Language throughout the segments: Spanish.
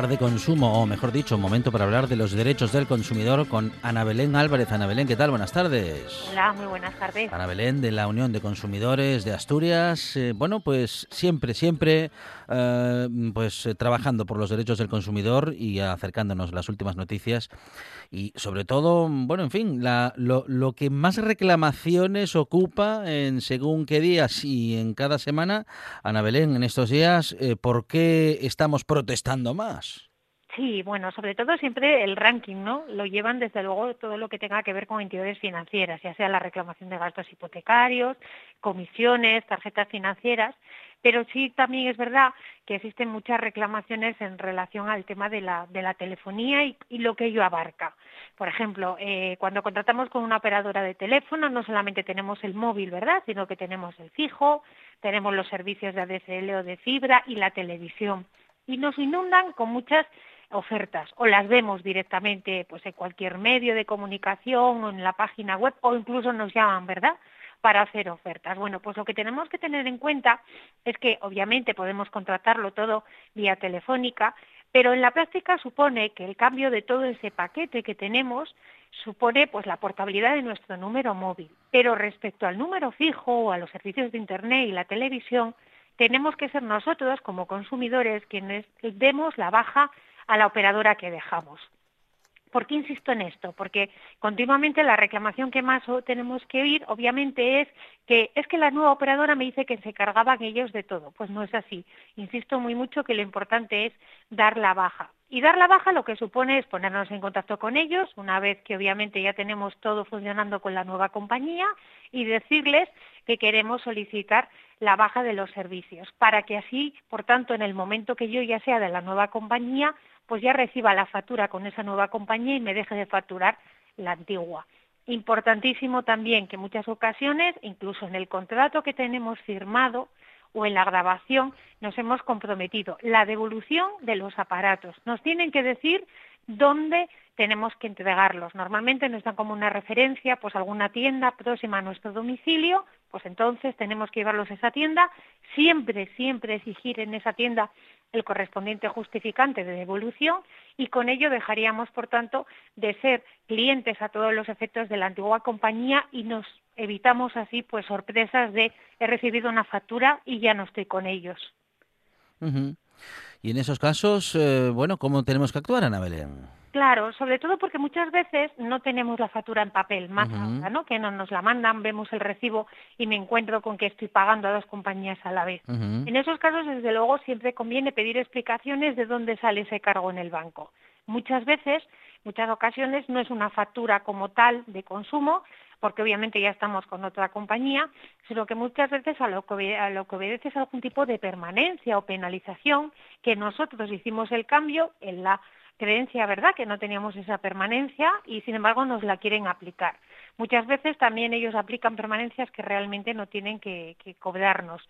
Hablar de consumo, o mejor dicho, momento para hablar de los derechos del consumidor con Ana Belén Álvarez. Ana Belén, ¿qué tal? Buenas tardes. Hola, muy buenas tardes. Ana Belén de la Unión de Consumidores de Asturias. Eh, bueno, pues siempre, siempre, eh, pues eh, trabajando por los derechos del consumidor y acercándonos las últimas noticias y sobre todo, bueno, en fin, la- lo, lo que más reclamaciones ocupa en según qué días y en cada semana, Ana Belén, en estos días, eh, ¿por qué estamos protestando más? Sí, bueno, sobre todo siempre el ranking, ¿no? Lo llevan desde luego todo lo que tenga que ver con entidades financieras, ya sea la reclamación de gastos hipotecarios, comisiones, tarjetas financieras, pero sí también es verdad que existen muchas reclamaciones en relación al tema de la, telefonía y, y lo que ello abarca. Por ejemplo, eh, cuando contratamos con una operadora de teléfono, no solamente tenemos el móvil, ¿verdad?, sino que tenemos el fijo, tenemos los servicios de ADSL o de fibra y la televisión. Y nos inundan con muchas ofertas o las vemos directamente pues en cualquier medio de comunicación o en la página web o incluso nos llaman, ¿verdad? Para hacer ofertas. Bueno, pues lo que tenemos que tener en cuenta es que obviamente podemos contratarlo todo vía telefónica, pero en la práctica supone que el cambio de todo ese paquete que tenemos supone pues la portabilidad de nuestro número móvil. Pero respecto al número fijo o a los servicios de internet y la televisión, tenemos que ser nosotros como consumidores quienes demos la baja a la operadora que dejamos. ¿Por qué insisto en esto? Porque continuamente la reclamación que más tenemos que oír, obviamente, es que es que la nueva operadora me dice que se cargaban ellos de todo. Pues no es así. Insisto muy mucho que lo importante es dar la baja. Y dar la baja lo que supone es ponernos en contacto con ellos, una vez que obviamente ya tenemos todo funcionando con la nueva compañía, y decirles que queremos solicitar la baja de los servicios, para que así, por tanto, en el momento que yo ya sea de la nueva compañía, pues ya reciba la factura con esa nueva compañía y me deje de facturar la antigua. Importantísimo también que en muchas ocasiones, incluso en el contrato que tenemos firmado o en la grabación, nos hemos comprometido la devolución de los aparatos. Nos tienen que decir dónde tenemos que entregarlos. Normalmente nos dan como una referencia, pues alguna tienda próxima a nuestro domicilio, pues entonces tenemos que llevarlos a esa tienda, siempre, siempre exigir en esa tienda el correspondiente justificante de devolución y con ello dejaríamos, por tanto, de ser clientes a todos los efectos de la antigua compañía y nos evitamos así pues sorpresas de he recibido una factura y ya no estoy con ellos. Y en esos casos, eh, bueno, ¿cómo tenemos que actuar, Ana Belén? Claro, sobre todo porque muchas veces no tenemos la factura en papel, más uh -huh. ahora, ¿no? Que no nos la mandan, vemos el recibo y me encuentro con que estoy pagando a dos compañías a la vez. Uh -huh. En esos casos, desde luego, siempre conviene pedir explicaciones de dónde sale ese cargo en el banco. Muchas veces, muchas ocasiones, no es una factura como tal de consumo, porque obviamente ya estamos con otra compañía, sino que muchas veces a lo que, a lo que obedece es algún tipo de permanencia o penalización que nosotros hicimos el cambio en la creencia, ¿verdad?, que no teníamos esa permanencia y sin embargo nos la quieren aplicar. Muchas veces también ellos aplican permanencias que realmente no tienen que, que cobrarnos.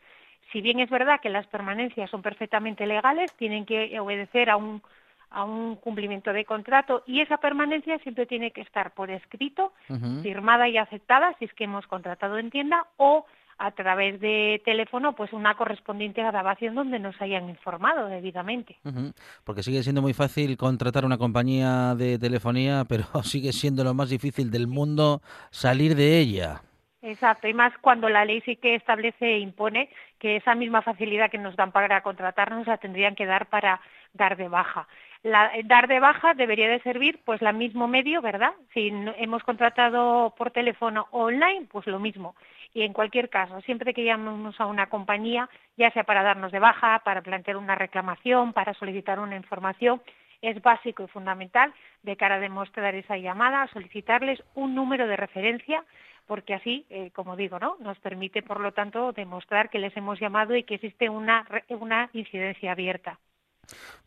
Si bien es verdad que las permanencias son perfectamente legales, tienen que obedecer a un, a un cumplimiento de contrato y esa permanencia siempre tiene que estar por escrito, uh -huh. firmada y aceptada si es que hemos contratado en tienda o a través de teléfono, pues una correspondiente grabación donde nos hayan informado debidamente. Uh -huh. Porque sigue siendo muy fácil contratar una compañía de telefonía, pero sigue siendo lo más difícil del mundo salir de ella. Exacto, y más cuando la ley sí que establece e impone que esa misma facilidad que nos dan para contratarnos la tendrían que dar para dar de baja. La, eh, dar de baja debería de servir pues la mismo medio, ¿verdad? Si no- hemos contratado por teléfono o online, pues lo mismo. Y en cualquier caso, siempre que llamemos a una compañía, ya sea para darnos de baja, para plantear una reclamación, para solicitar una información, es básico y fundamental de cara a demostrar esa llamada, solicitarles un número de referencia, porque así, eh, como digo, ¿no? nos permite, por lo tanto, demostrar que les hemos llamado y que existe una, una incidencia abierta.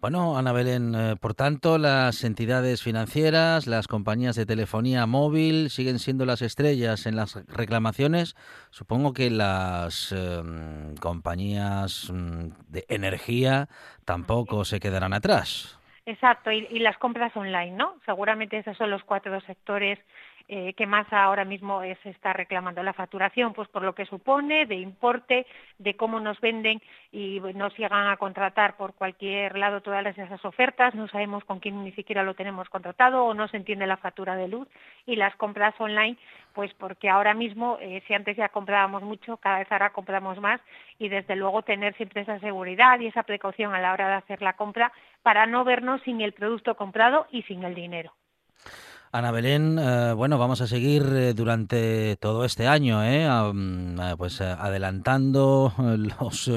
Bueno, Ana Belén, eh, por tanto, las entidades financieras, las compañías de telefonía móvil siguen siendo las estrellas en las reclamaciones. Supongo que las em, compañías mm, de energía tampoco se quedarán atrás. Exacto, y, y las compras online, ¿no? Seguramente esos son los cuatro sectores eh, que más ahora mismo se está reclamando la facturación, pues por lo que supone, de importe, de cómo nos venden y nos llegan a contratar por cualquier lado todas esas ofertas, no sabemos con quién ni siquiera lo tenemos contratado o no se entiende la factura de luz y las compras online, pues porque ahora mismo, eh, si antes ya comprábamos mucho, cada vez ahora compramos más y desde luego tener siempre esa seguridad y esa precaución a la hora de hacer la compra para no vernos sin el producto comprado y sin el dinero. Ana Belén, eh, bueno, vamos a seguir eh, durante todo este año, ¿eh? Eh, pues adelantando los,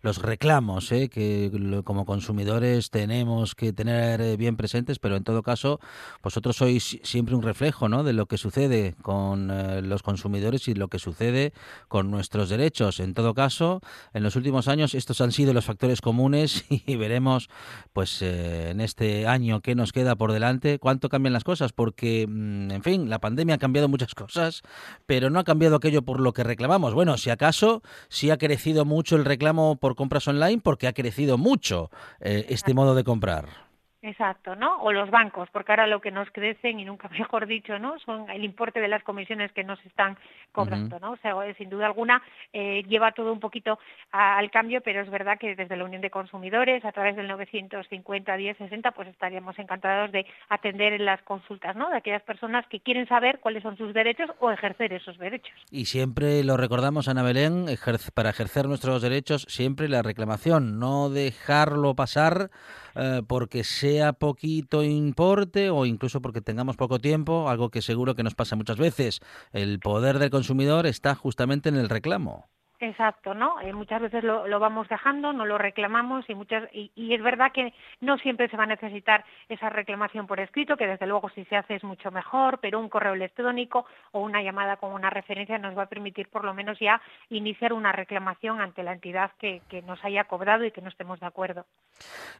los reclamos que como consumidores tenemos que tener bien presentes, pero en todo caso, vosotros sois siempre un reflejo ¿no? de lo que sucede con los consumidores y lo que sucede con nuestros derechos. En todo caso, en los últimos años estos han sido los factores comunes y veremos, pues en este año que nos queda por delante, cuánto cambian las cosas, porque, mm, en fin, la pandemia ha cambiado muchas cosas, pero no ha cambiado aquello por lo que reclamamos. Bueno, si acaso, sí ha crecido mucho el reclamo por compras online, porque ha crecido mucho eh, este modo de comprar. Exacto, ¿no? O los bancos, porque ahora lo que nos crecen, y nunca mejor dicho, ¿no? Son el importe de las comisiones que nos están cobrando, ¿no? O sea, eh, sin duda alguna eh, lleva todo un poquito a- al cambio, pero es verdad que desde la Unión de Consumidores, a través del 950 1060, pues estaríamos encantados de atender en las consultas, ¿no? De aquellas personas que quieren saber cuáles son sus derechos o ejercer esos derechos. Y siempre lo recordamos, Ana Belén, ejerce- para ejercer nuestros derechos, siempre la reclamación, no dejarlo pasar eh, porque sea poquito importe o incluso porque tengamos poco tiempo, algo que seguro que nos pasa muchas veces. El poder del consumidor está justamente en el reclamo. Exacto, ¿no? Eh, muchas veces lo, lo vamos dejando, no lo reclamamos y muchas y, y es verdad que no siempre se va a necesitar esa reclamación por escrito, que desde luego si se hace es mucho mejor, pero un correo electrónico o una llamada con una referencia nos va a permitir por lo menos ya iniciar una reclamación ante la entidad que, que nos haya cobrado y que no estemos de acuerdo.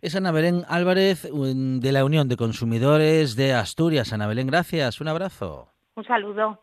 Es Ana Belén Álvarez un- de la Unión de Consumidores de Asturias. Ana Belén, gracias. Un abrazo. Un saludo.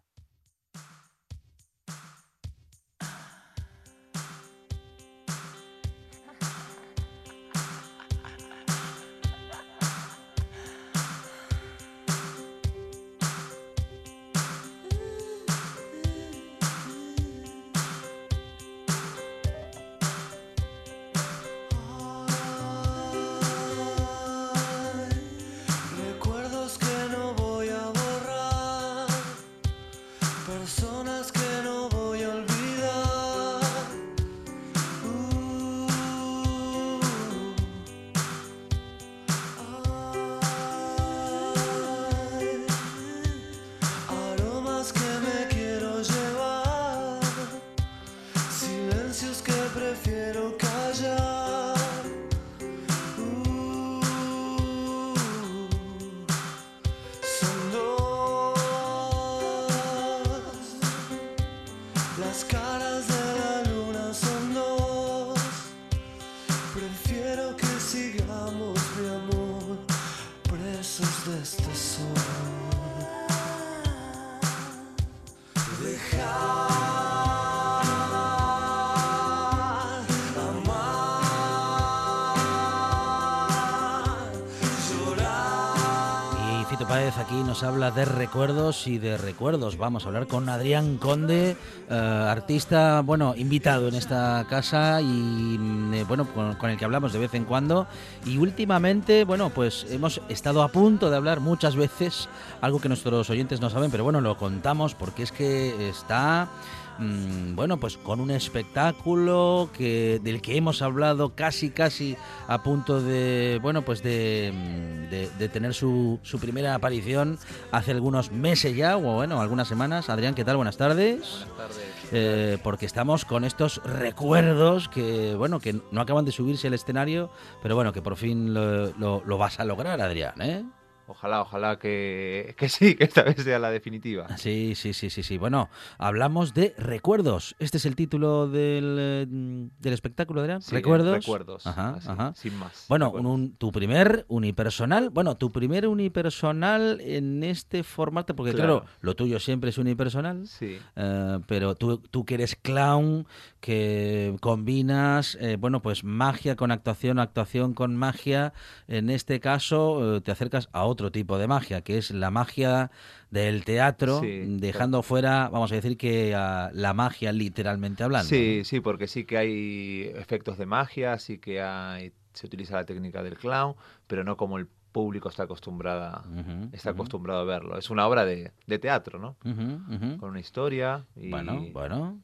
Aquí nos habla de recuerdos y de recuerdos. Vamos a hablar con Adrián Conde, eh, artista, bueno, invitado en esta casa y mm, eh, bueno, con, con el que hablamos de vez en cuando. Y últimamente, bueno, pues hemos estado a punto de hablar muchas veces, algo que nuestros oyentes no saben, pero bueno, lo contamos porque es que está mm, bueno, pues con un espectáculo que del que hemos hablado casi casi a punto de bueno, pues de, mm, de- de tener su, su primera aparición hace algunos meses ya o bueno, algunas semanas. Adrián, ¿qué tal? Buenas tardes. Eh, porque estamos con estos recuerdos que bueno, que no acaban de subirse al escenario, pero bueno, que por fin lo, lo- lo vas a lograr, Adrián, ¿eh? Ojalá, ojalá que, que sí, que esta vez sea la definitiva. Sí, sí, sí, sí, sí. Bueno, hablamos de recuerdos. Este es el título del, eh, del espectáculo. Sí, recuerdos. Recuerdos. Ajá, así, ajá. Sin más. Bueno, un- recuerdos. un- tu primer unipersonal, bueno, tu primer unipersonal en este formato, porque claro, Claro. lo tuyo siempre es unipersonal, Sí, eh, pero tú, tú que eres clown, que combinas, eh, bueno, pues magia con actuación, actuación con magia, en este caso eh, te acercas a otro tipo de magia, que es la magia del teatro, Sí, dejando fuera, vamos a decir que a la magia literalmente hablando. sí, sí, porque sí que hay efectos de magia, sí que hay, se utiliza la técnica del clown, pero no como el público está acostumbrada, está acostumbrado a verlo. Es una obra de, de teatro, ¿no? Con una historia y Bueno, bueno.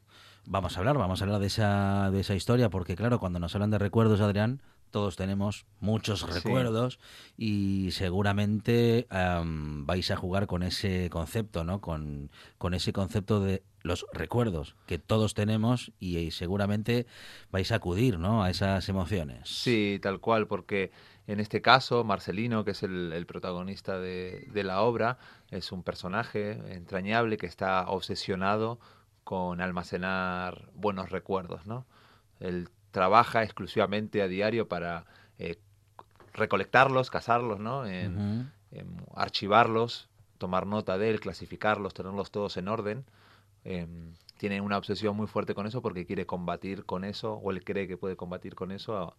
Vamos a hablar, vamos a hablar de esa, de esa historia, porque claro, cuando nos hablan de recuerdos, Adrián, todos tenemos muchos Sí. recuerdos y seguramente am, vais a jugar con ese concepto, ¿no? Con, con ese concepto de los recuerdos que todos tenemos y, y seguramente vais a acudir, ¿no? A esas emociones. Sí, tal cual, porque en este caso Marcelino, que es el, el protagonista de, de la obra, es un personaje entrañable que está obsesionado con almacenar buenos recuerdos, ¿no? Él trabaja exclusivamente a diario para eh, recolectarlos, cazarlos, ¿no? En, archivarlos, tomar nota de él, clasificarlos, tenerlos todos en orden. Em, tiene una obsesión muy fuerte con eso porque quiere combatir con eso, o él cree que puede combatir con eso a,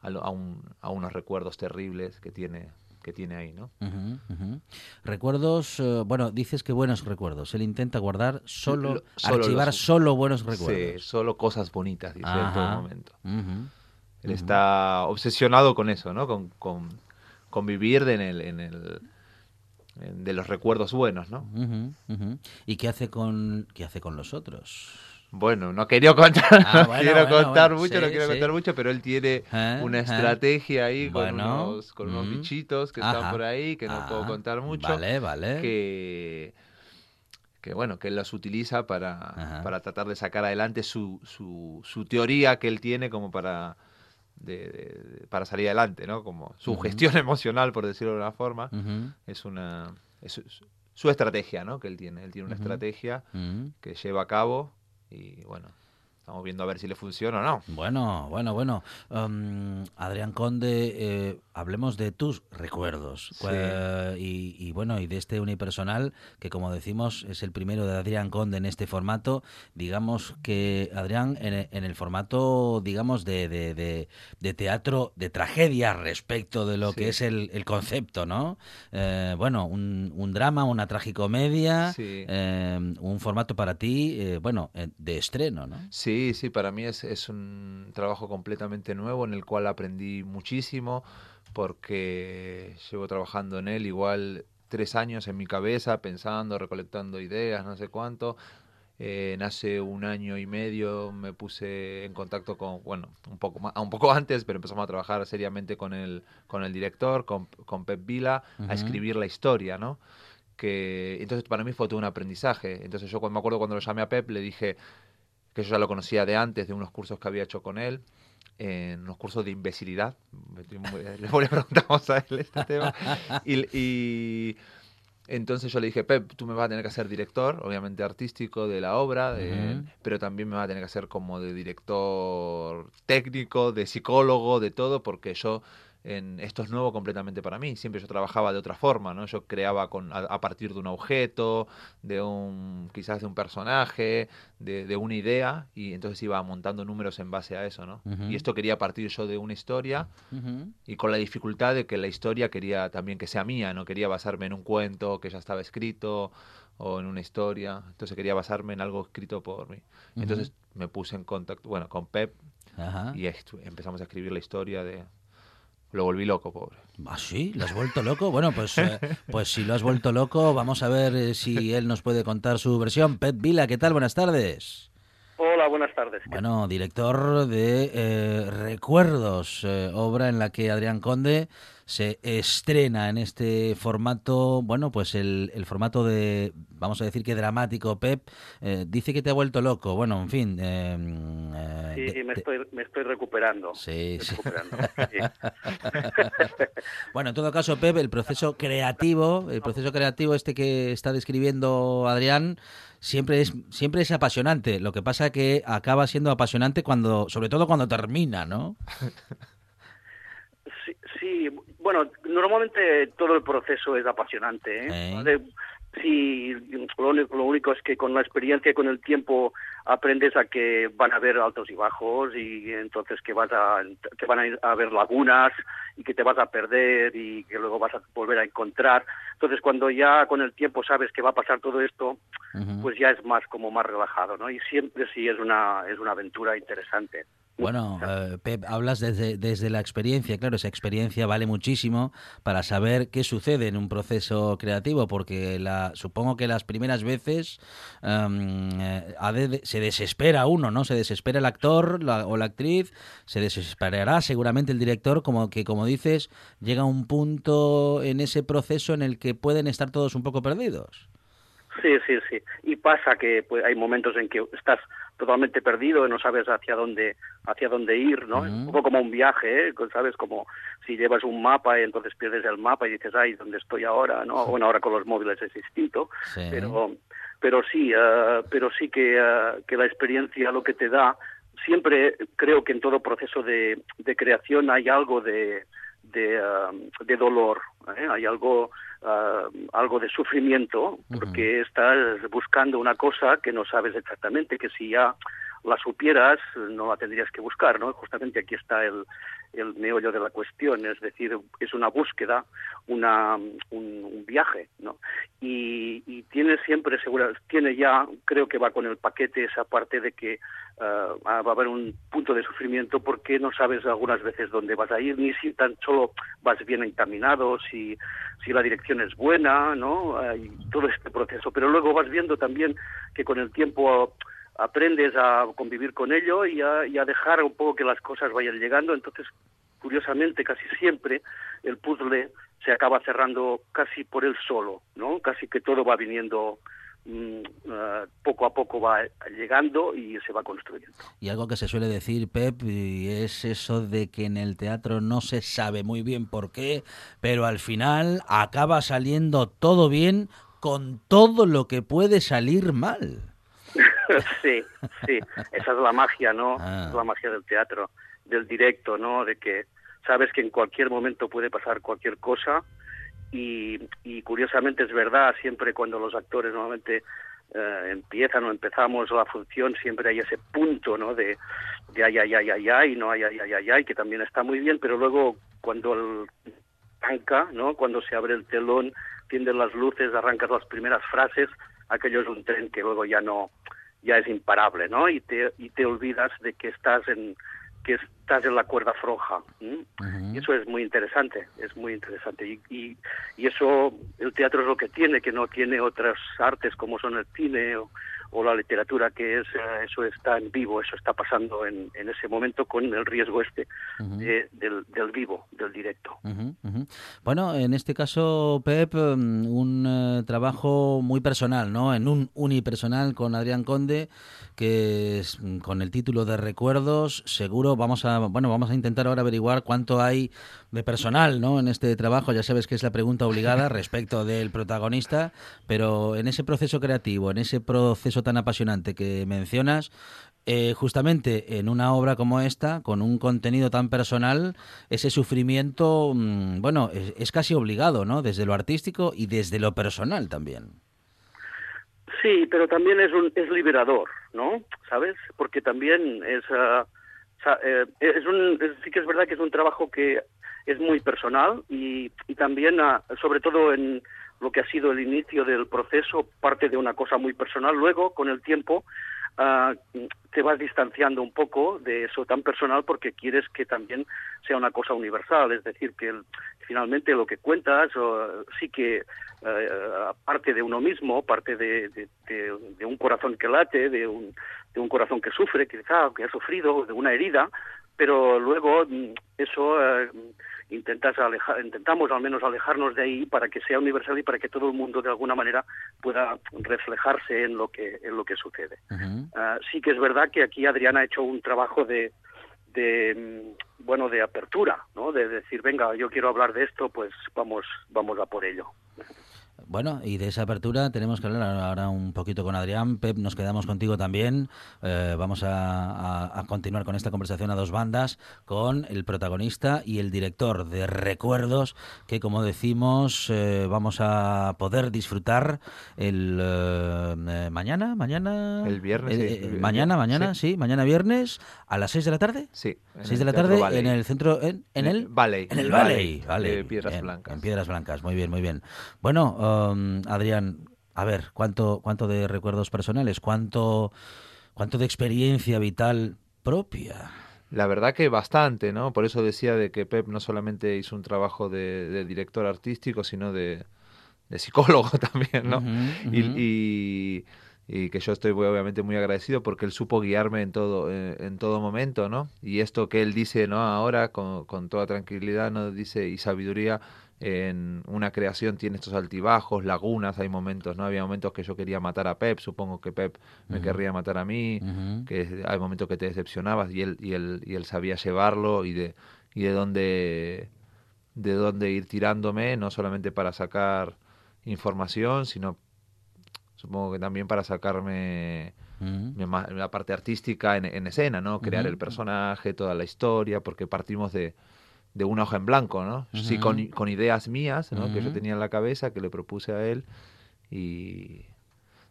a lo- a un- a unos recuerdos terribles que tiene, que tiene ahí, ¿no? Recuerdos, eh, bueno, dices que buenos recuerdos. Él intenta guardar solo, Lo- solo archivar los- solo buenos Sí, recuerdos. solo cosas bonitas, dice en todo momento. Él está obsesionado con eso, ¿no? Con, con, con vivir en el, en el, en- de los recuerdos buenos, ¿no? ¿Y qué hace con qué hace con los otros? Bueno, no quería contar, Ah, no bueno, quiero bueno, contar bueno, mucho, no quiero sí. contar mucho, pero él tiene ¿Eh? una ¿Eh? estrategia ahí con, unos, con unos mm, bichitos que ajá. están por ahí, que no puedo Ah, contar mucho, Vale, vale. que, que bueno, que él los utiliza para, para tratar de sacar adelante su, su, su teoría que él tiene como para, de- de- de- para salir adelante, ¿no? Como su gestión emocional, por decirlo de una forma, es una... Es su- estrategia, ¿no? Que él tiene. Él tiene una estrategia que lleva a cabo y bueno, estamos viendo a ver si le funciona o no. Bueno, bueno, bueno. Um, Adrián Conde, eh, hablemos de tus recuerdos. Sí. Y, y bueno, y de este unipersonal, que como decimos, es el primero de Adrián Conde en este formato. Digamos que Adrián, en, en el formato, digamos, de, de, de- de teatro de tragedia respecto de lo Sí. que es el, el concepto, ¿no? Eh, bueno, un, un drama, una tragicomedia, Sí. eh, un formato para ti, eh, bueno, de estreno, ¿no? Sí, sí, para mí es, es un trabajo completamente nuevo en el cual aprendí muchísimo porque llevo trabajando en él igual tres años en mi cabeza, pensando, recolectando ideas, no sé cuánto. Eh, hace un año y medio me puse en contacto con, bueno, un poco más, un poco antes, pero empezamos a trabajar seriamente con el, con el director, con, con Pep Vila, Ujú. a escribir la historia, ¿no? Que, entonces para mí fue todo un aprendizaje. Entonces yo me acuerdo cuando lo llamé a Pep le dije que yo ya lo conocía de antes, de unos cursos que había hecho con él, en unos cursos de imbecilidad. Me estoy muy- Le preguntamos a él este tema. Y, y entonces yo le dije, Pep, tú me vas a tener que hacer director, obviamente artístico de la obra, de- pero también me vas a tener que hacer como de director técnico, de psicólogo, de todo, porque yo en esto es nuevo completamente para mí. Siempre yo trabajaba de otra forma, ¿no? Yo creaba con, a, a partir de un objeto, de un quizás de un personaje, de, de una idea, y entonces iba montando números en base a eso, ¿no? Ujú. Y esto quería partir yo de una historia Ujú. y con la dificultad de que la historia quería también que sea mía, no quería basarme en un cuento que ya estaba escrito o en una historia, entonces quería basarme en algo escrito por mí. Entonces me puse en contacto, bueno, con Pep y empezamos a escribir la historia de... Lo volví loco, pobre. ¿Ah, sí? ¿Lo has vuelto loco? Bueno, pues, eh, pues si lo has vuelto loco, vamos a ver eh, si él nos puede contar su versión. Pep Vila, ¿qué tal? Buenas tardes. Hola, buenas tardes. Bueno, director de eh, Recuerdos, eh, obra en la que Adrián Conde se estrena en este formato, bueno, pues el, el formato de, vamos a decir que dramático, Pep, eh, dice que te ha vuelto loco. Bueno, en fin. eh, eh, Sí, me estoy, me estoy recuperando. Sí, Me sí. estoy recuperando, sí. Bueno, en todo caso, Pep, el proceso creativo, el proceso creativo este que está describiendo Adrián, siempre es, siempre es apasionante. Lo que pasa que acaba siendo apasionante cuando, sobre todo cuando termina, ¿no? Sí, sí, bueno, normalmente todo el proceso es apasionante. ¿eh? Eh. Sí, lo único, lo único es que con la experiencia y con el tiempo aprendes a que van a haber altos y bajos y entonces que vas a que van a, ir a haber lagunas y que te vas a perder y que luego vas a volver a encontrar. Entonces cuando ya con el tiempo sabes que va a pasar todo esto, pues ya es más como más relajado, ¿no? Y siempre sí es una es una aventura interesante. Bueno, eh, Pep, hablas desde, desde la experiencia, claro, esa experiencia vale muchísimo para saber qué sucede en un proceso creativo, porque la, supongo que las primeras veces em, eh, se desespera uno, ¿no? Se desespera el actor la- o la actriz, se desesperará seguramente el director, como que, como dices, llega un punto en ese proceso en el que pueden estar todos un poco perdidos. Sí, sí, sí. Y pasa que pues, hay momentos en que estás totalmente perdido y no sabes hacia dónde hacia dónde ir, ¿no? Un poco como un viaje, ¿eh? ¿sabes? Como si llevas un mapa y entonces pierdes el mapa y dices, ay, ¿dónde estoy ahora? ¿no? Bueno, ahora con los móviles es distinto, Sí. pero pero sí, eh, pero sí que, eh, que la experiencia lo que te da, siempre creo que en todo proceso de, de creación hay algo de, de, eh, de dolor, ¿eh? hay algo, eh, algo de sufrimiento, porque estás buscando una cosa que no sabes exactamente, que si ya la supieras no la tendrías que buscar, ¿no? Justamente aquí está el, el meollo de la cuestión, es decir, es una búsqueda, una, un, un viaje, ¿no? Y, y tiene siempre, segura, tiene ya, creo que va con el paquete esa parte de que ah, va a haber un punto de sufrimiento porque no sabes algunas veces dónde vas a ir, ni si tan solo vas bien encaminado, si, si la dirección es buena, ¿no? Ah, y todo este proceso. Pero luego vas viendo también que con el tiempo aprendes a convivir con ello y a, y a dejar un poco que las cosas vayan llegando. Entonces, curiosamente, casi siempre el puzzle se acaba cerrando casi por él solo, ¿no? Casi que todo va viniendo ah, poco a poco va llegando y se va construyendo. Y algo que se suele decir, Pep, es eso de que en el teatro no se sabe muy bien por qué, pero al final acaba saliendo todo bien con todo lo que puede salir mal. sí, sí, esa es la magia, ¿no? Ah. Es la magia del teatro, del directo, ¿no? De que sabes que en cualquier momento puede pasar cualquier cosa y, y curiosamente es verdad, siempre cuando los actores normalmente eh, empiezan o empezamos la función, siempre hay ese punto, ¿no? De, de ay, ay, ay, ay, ay, no, ay, ay, ay, ay, ay, que también está muy bien, pero luego cuando el arranca, ¿no? Cuando se abre el telón, tienden las luces, arrancas las primeras frases, aquello es un tren que luego ya no, ya es imparable, ¿no? Y te, y te olvidas de que estás en, que estás en la cuerda floja. eso es muy interesante, es muy interesante. Y, y, y eso, el teatro es lo que tiene, que no tiene otras artes como son el cine o, o la literatura, que es eh, eso está en vivo, eso está pasando en, en ese momento con el riesgo este de- del, del vivo, del directo. Ujú. Bueno, en este caso, Pep, mm, un eh, trabajo muy personal, ¿no? En un unipersonal con Adrián Conde, que es, mm, con el título de Recuerdos, seguro vamos a, bueno, vamos a intentar ahora averiguar cuánto hay de personal, ¿no? En este trabajo, ya sabes que es la pregunta obligada respecto del protagonista, pero en ese proceso creativo, en ese proceso tan apasionante que mencionas, eh, justamente en una obra como esta, con un contenido tan personal, ese sufrimiento, mm, bueno, es, casi obligado, ¿no? Desde lo artístico y desde lo personal también. Sí, pero también es un es liberador, ¿no? ¿Sabes? Porque también es eh, es un sí que es verdad que es un trabajo que es muy personal y, y también ah, sobre todo en lo que ha sido el inicio del proceso parte de una cosa muy personal. Luego, con el tiempo, ah, te vas distanciando un poco de eso tan personal porque quieres que también sea una cosa universal, es decir, que finalmente lo que cuentas o, sí que eh, parte de uno mismo, parte de un corazón que late, de un, de un corazón que sufre, quizá, que ha sufrido, de una herida, pero luego mm, eso eh, intentas alejar, intentamos al menos alejarnos de ahí para que sea universal y para que todo el mundo de alguna manera pueda reflejarse en lo que en lo que sucede. Ah, sí que es verdad que aquí Adriana ha hecho un trabajo de, de mm, bueno de apertura, ¿no? De decir, venga, yo quiero hablar de esto, pues vamos vamos a por ello. Bueno, y de esa apertura tenemos que hablar ahora un poquito con Adrián. Pep, nos quedamos contigo también. Eh, vamos a, a- a continuar con esta conversación a dos bandas con el protagonista y el director de Recuerdos, que como decimos eh, vamos a poder disfrutar el eh, eh, mañana, mañana, El viernes, sí, Eh, el vi- mañana, mañana, sí. mañana viernes a las 6 de la tarde. Sí. en 6 el de la tarde Valley. en el centro, en, en el Valley. en el Valley, Valley, Valley, de Piedras en- Blancas. En Piedras Blancas, muy bien, muy bien. Bueno, um, Adrián, a ver, ¿cuánto, cuánto de recuerdos personales? ¿Cuánto, cuánto de experiencia vital propia? La verdad que bastante, ¿no? Por eso decía de que Pep no solamente hizo un trabajo de, de director artístico, sino de, de psicólogo también, ¿no? Y- ujú. y, y que yo estoy muy- obviamente muy agradecido porque él supo guiarme en todo, eh, en todo momento, ¿no? Y esto que él dice, ¿no? Ahora con, con toda tranquilidad, ¿no? Dice, y sabiduría, en una creación tiene estos altibajos, lagunas, hay momentos, ¿no? Había momentos que yo quería matar a Pep, supongo que Pep me Ujú. querría matar a mí, que hay momentos que te decepcionabas y él, y él, y él sabía llevarlo y de, y de dónde de dónde ir tirándome, no solamente para sacar información, sino supongo que también para sacarme la parte artística en, en escena, ¿no? Crear el personaje, toda la historia, porque partimos de, de una hoja en blanco, ¿no? Sí, con, con ideas mías, ¿no? Que yo tenía en la cabeza, que le propuse a él y...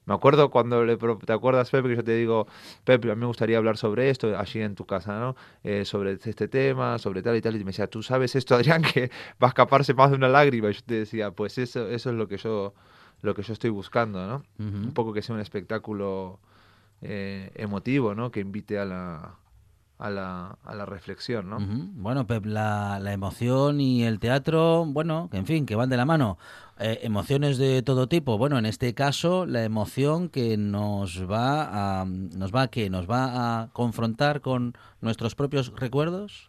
Me acuerdo cuando le... pro- ¿Te acuerdas, Pepe, que yo te digo, Pepe, a mí me gustaría hablar sobre esto allí en tu casa, ¿no? Eh, sobre este tema, sobre tal y tal, y me decía, ¿tú sabes esto, Adrián, que va a escaparse más de una lágrima? Y yo te decía, pues eso, eso es lo que yo lo que yo estoy buscando, ¿no? Un poco que sea un espectáculo eh, emotivo, ¿no? Que invite a la, a la, a la reflexión, ¿no? Bueno, Pep, la, la emoción y el teatro, bueno, en fin, que van de la mano. Eh, emociones de todo tipo. Bueno, en este caso, la emoción que nos va a, nos va a qué, nos va a confrontar con nuestros propios recuerdos.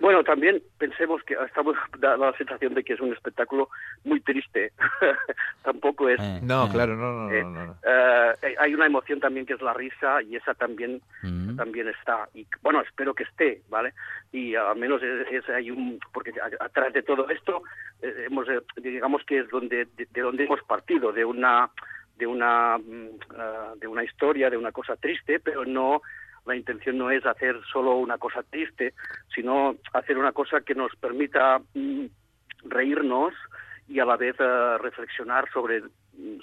Bueno, también pensemos que estamos da la sensación de que es un espectáculo muy triste. Tampoco es. Eh, No, eh. claro, no, no, Eh, no, no, no. eh, hay una emoción también que es la risa y esa también Ujú. también está y bueno espero que esté vale y al menos es, es- hay un porque a- atrás de todo esto eh, hemos eh, digamos que es donde de, de donde hemos partido de una de una mm, ah, de una historia de una cosa triste pero no la intención no es hacer solo una cosa triste sino hacer una cosa que nos permita mm, reírnos y a la vez eh, reflexionar sobre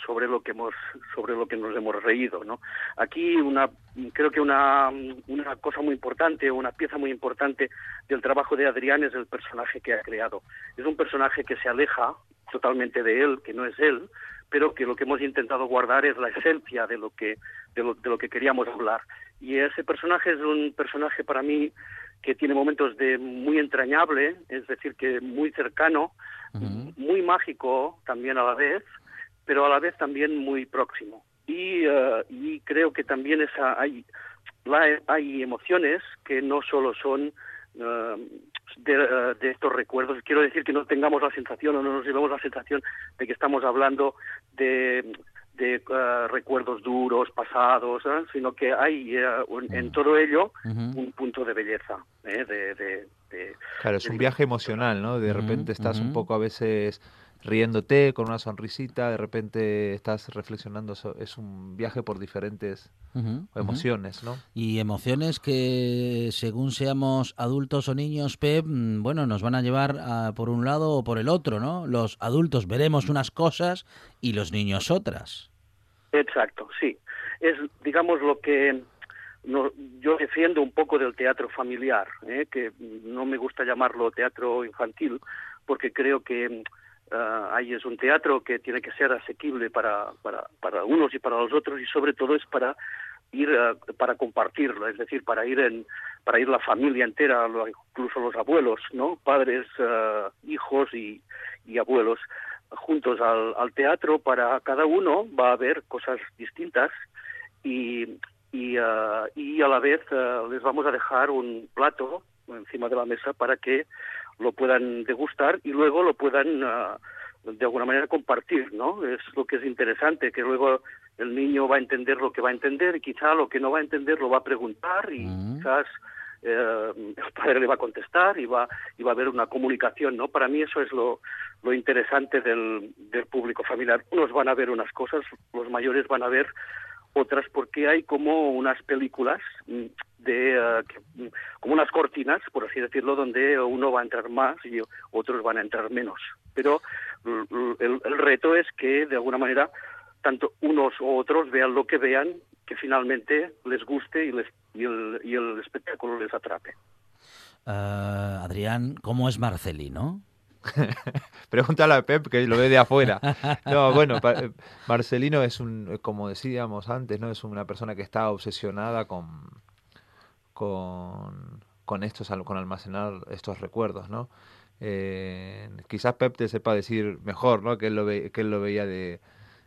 sobre lo que hemos sobre lo que nos hemos reído no aquí una creo que una una cosa muy importante una pieza muy importante del trabajo de Adrián es el personaje que ha creado. Es un personaje que se aleja totalmente de él que no es él pero que lo que hemos intentado guardar es la esencia de lo que de lo, de lo que queríamos hablar y ese personaje es un personaje para mí que tiene momentos de muy entrañable es decir que muy cercano muy mágico también a la vez, pero a la vez también muy próximo. Y, eh, y creo que también esa, hay, la- hay emociones que no solo son de, eh, de estos recuerdos. Quiero decir que no tengamos la sensación o no nos llevemos la sensación de que estamos hablando de, de eh, recuerdos duros, pasados, ¿eh? sino que hay un- en todo ello un punto de belleza, ¿eh? de, de- de- Claro, es un viaje emocional, ¿no? De repente estás un poco a veces riéndote con una sonrisita, de repente estás reflexionando, es un viaje por diferentes emociones, ¿no? Y emociones que según seamos adultos o niños, Pep, mm, bueno, nos van a llevar a por un lado o por el otro, ¿no? Los adultos veremos unas cosas y los niños otras. Exacto, sí. Es, digamos, lo que no- yo defiendo un poco del teatro familiar, ¿eh? que no me gusta llamarlo teatro infantil, porque creo que ah, ahí es un teatro que tiene que ser asequible para, para, para unos y para los otros, y sobre todo es para ir ah, para compartirlo, es decir, para ir en para ir la familia entera, incluso los abuelos, ¿no? Padres, ah, hijos y, y abuelos juntos al, al teatro para cada uno va a ver cosas distintas y, y, y a la vez les vamos a dejar un plato encima de la mesa para que lo puedan degustar y luego lo puedan ah, de alguna manera compartir, ¿no? Es lo que es interesante, que luego el niño va a entender lo que va a entender y quizá lo que no va a entender lo va a preguntar y Mm. quizás eh, el padre le va a contestar y va, y va a haber una comunicación, ¿no? Para mí eso es lo, lo interesante del, del público familiar. Unos van a ver unas cosas, los mayores van a ver otras porque hay como unas películas de eh, como unas cortinas por así decirlo donde uno va a entrar más y otros van a entrar menos pero el, reto es que de alguna manera tanto unos u otros vean lo que vean que finalmente les guste y, les, y, el, y el espectáculo les atrape Ah, Adrián, ¿cómo es Marcelino? Pregúntale a Pep que lo ve de afuera. No, bueno, eh, Marcelino es un, como decíamos antes, ¿no? Es una persona que está obsesionada con, con, con estos, con almacenar estos recuerdos, ¿no? Eh, quizás Pep te sepa decir mejor, ¿no? Que él lo, ve- que él lo veía de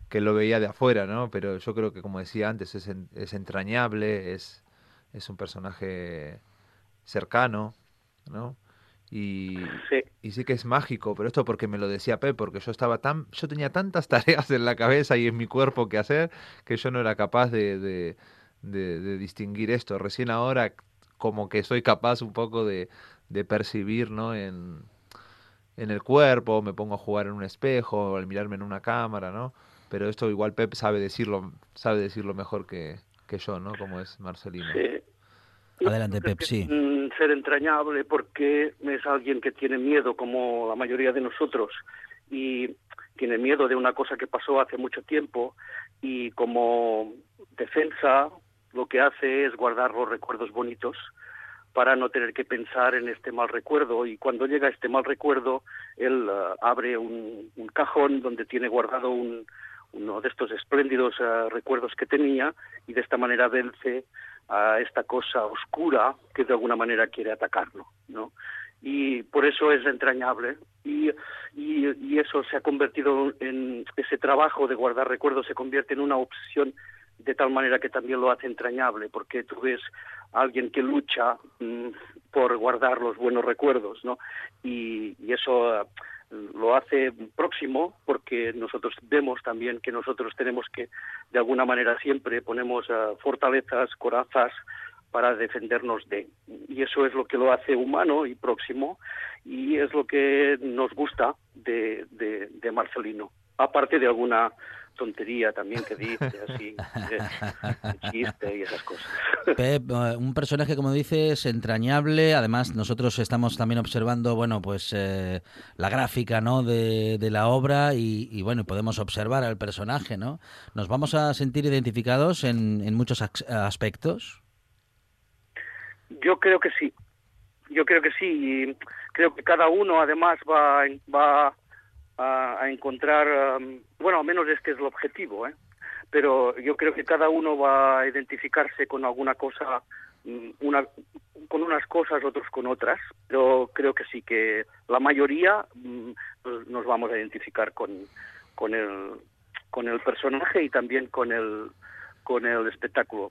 que lo veía de afuera, ¿no? Pero yo creo que como decía antes es, en- es entrañable, es, es un personaje cercano, ¿no? Y, sí y sí que es mágico, pero esto porque me lo decía Pep, porque yo estaba tan, yo tenía tantas tareas en la cabeza y en mi cuerpo que hacer que yo no era capaz de, de, de- de distinguir esto. Recién ahora como que soy capaz un poco de, percibir, ¿no? En, en el cuerpo, me pongo a jugar en un espejo, al mirarme en una cámara, ¿no? Pero esto igual Pep sabe decirlo, sabe decirlo mejor que, que yo, ¿no? Como es Marcelino. Sí. Adelante, Pep, sí. un ser entrañable porque es alguien que tiene miedo, como la mayoría de nosotros, y tiene miedo de una cosa que pasó hace mucho tiempo, y como defensa lo que hace es guardar los recuerdos bonitos para no tener que pensar en este mal recuerdo. Y cuando llega este mal recuerdo, él ah, abre un, un cajón donde tiene guardado un, uno de estos espléndidos ah, recuerdos que tenía y de esta manera vence a esta cosa oscura que de alguna manera quiere atacarlo, ¿no? Y por eso es entrañable y, eso se ha convertido en ese trabajo de guardar recuerdos se convierte en una obsesión de tal manera que también lo hace entrañable porque tú ves a alguien que lucha mm, por guardar los buenos recuerdos, ¿no? Y, eso lo hace próximo porque nosotros vemos también que nosotros tenemos que de alguna manera siempre ponemos ah, fortalezas, corazas para defendernos de. Y eso es lo que lo hace humano y próximo y es lo que nos gusta de, de, de Marcelino. Aparte de alguna tontería también que dice, así, de, chiste y esas cosas. Pep, eh, un personaje, como dices, entrañable. Además, nosotros estamos también observando, bueno, pues eh, la gráfica, ¿no? De, de la obra y, y, bueno, podemos observar al personaje, ¿no? Nos vamos a sentir identificados en, en muchos aspectos. Yo creo que sí. Yo creo que sí. Y creo que cada uno, además, va, va a, encontrar, um, bueno, al menos este es el objetivo, ¿eh? Pero yo creo que cada uno va a identificarse con alguna cosa, mm, una, con unas cosas, otros con otras. Pero creo que sí, que la mayoría mm, nos- vamos a identificar con, con, el, con el personaje y también con el, con el espectáculo.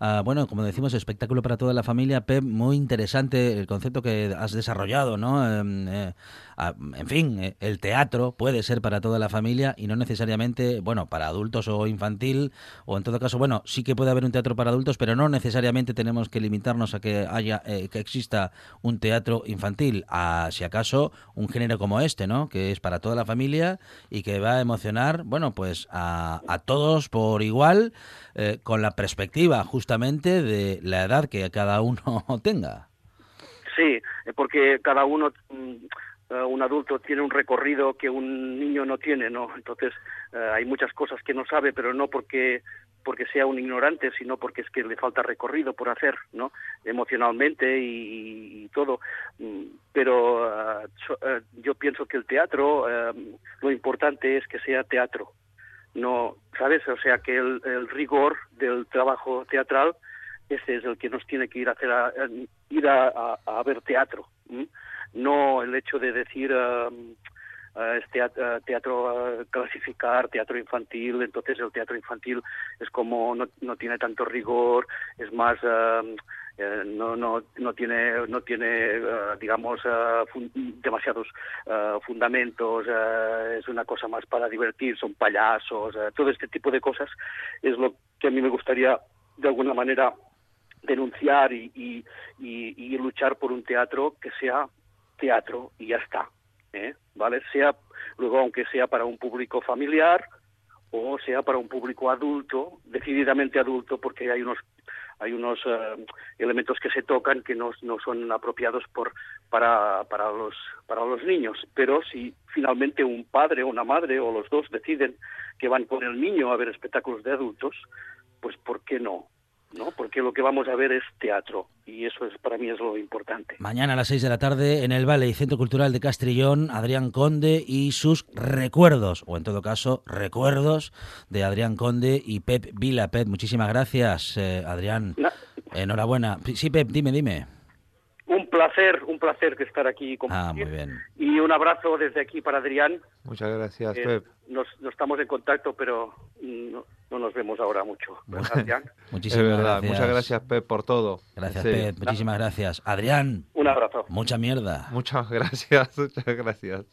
Ah, bueno, como decimos, espectáculo para toda la familia. Pep, muy interesante el concepto que has desarrollado, ¿no? Em, eh, en fin, eh, el teatro puede ser para toda la familia y no necesariamente, bueno, para adultos o infantil, o en todo caso, bueno, sí que puede haber un teatro para adultos, pero no necesariamente tenemos que limitarnos a que haya, eh, que exista un teatro infantil, a si acaso un género como este, ¿no? Que es para toda la familia y que va a emocionar, bueno, pues a, a todos por igual, eh, con la perspectiva justamente de la edad que cada uno tenga. Sí, eh, porque cada uno, eh, un adulto tiene un recorrido que un niño no tiene, ¿no? Entonces eh, hay muchas cosas que no sabe, pero no porque porque sea un ignorante, sino porque es que le falta recorrido por hacer, ¿no? Emocionalmente y, todo. Mm, Pero ah, so- yo pienso que el teatro, lo importante es que sea teatro, no, ¿sabes? O sea que el, el rigor del trabajo teatral ese es el que nos tiene que ir a hacer a, ir a, ver teatro. No el hecho de decir um, es teat- ah, teatro ah, clasificar teatro infantil entonces el teatro infantil es como no, no tiene tanto rigor es más ah, eh, no no no tiene no tiene ah, digamos ah, fun- demasiados fundamentos es una cosa más para divertir son payasos todo este tipo de cosas es lo que a mí me gustaría de alguna manera denunciar y, y, y- y luchar por un teatro que sea teatro y ya está, ¿eh? ¿vale? Sea luego aunque sea para un público familiar o sea para un público adulto, decididamente adulto, porque hay unos hay unos eh, elementos que se tocan que no, no son apropiados por para para los para los niños, pero si finalmente un padre o una madre o los dos deciden que van con el niño a ver espectáculos de adultos, pues ¿por qué no? ¿No? Porque lo que vamos a ver es teatro y eso es para mí es lo importante. Mañana a las 6 de la tarde en el Vale y Centro Cultural de Castrillón, Adrián Conde y sus recuerdos, o en todo caso, recuerdos de Adrián Conde y Pep Vila. Pep, muchísimas gracias, eh, Adrián. Na- Enhorabuena. Sí, Pep, dime, dime. Un placer, un placer que estar aquí con Ah, muy bien. y un abrazo desde aquí para Adrián. Muchas gracias, Eh, Pep. nos, no estamos en contacto, pero no, no nos vemos ahora mucho. Muchísimas verdad. gracias. Muchas gracias, Pep, por todo. Gracias. Pep. Muchísimas gracias. Adrián, Un abrazo. mucha mierda. Muchas gracias, muchas gracias.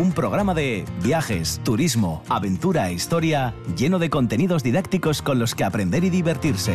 Un programa de viajes, turismo, aventura e historia lleno de contenidos didácticos con los que aprender y divertirse.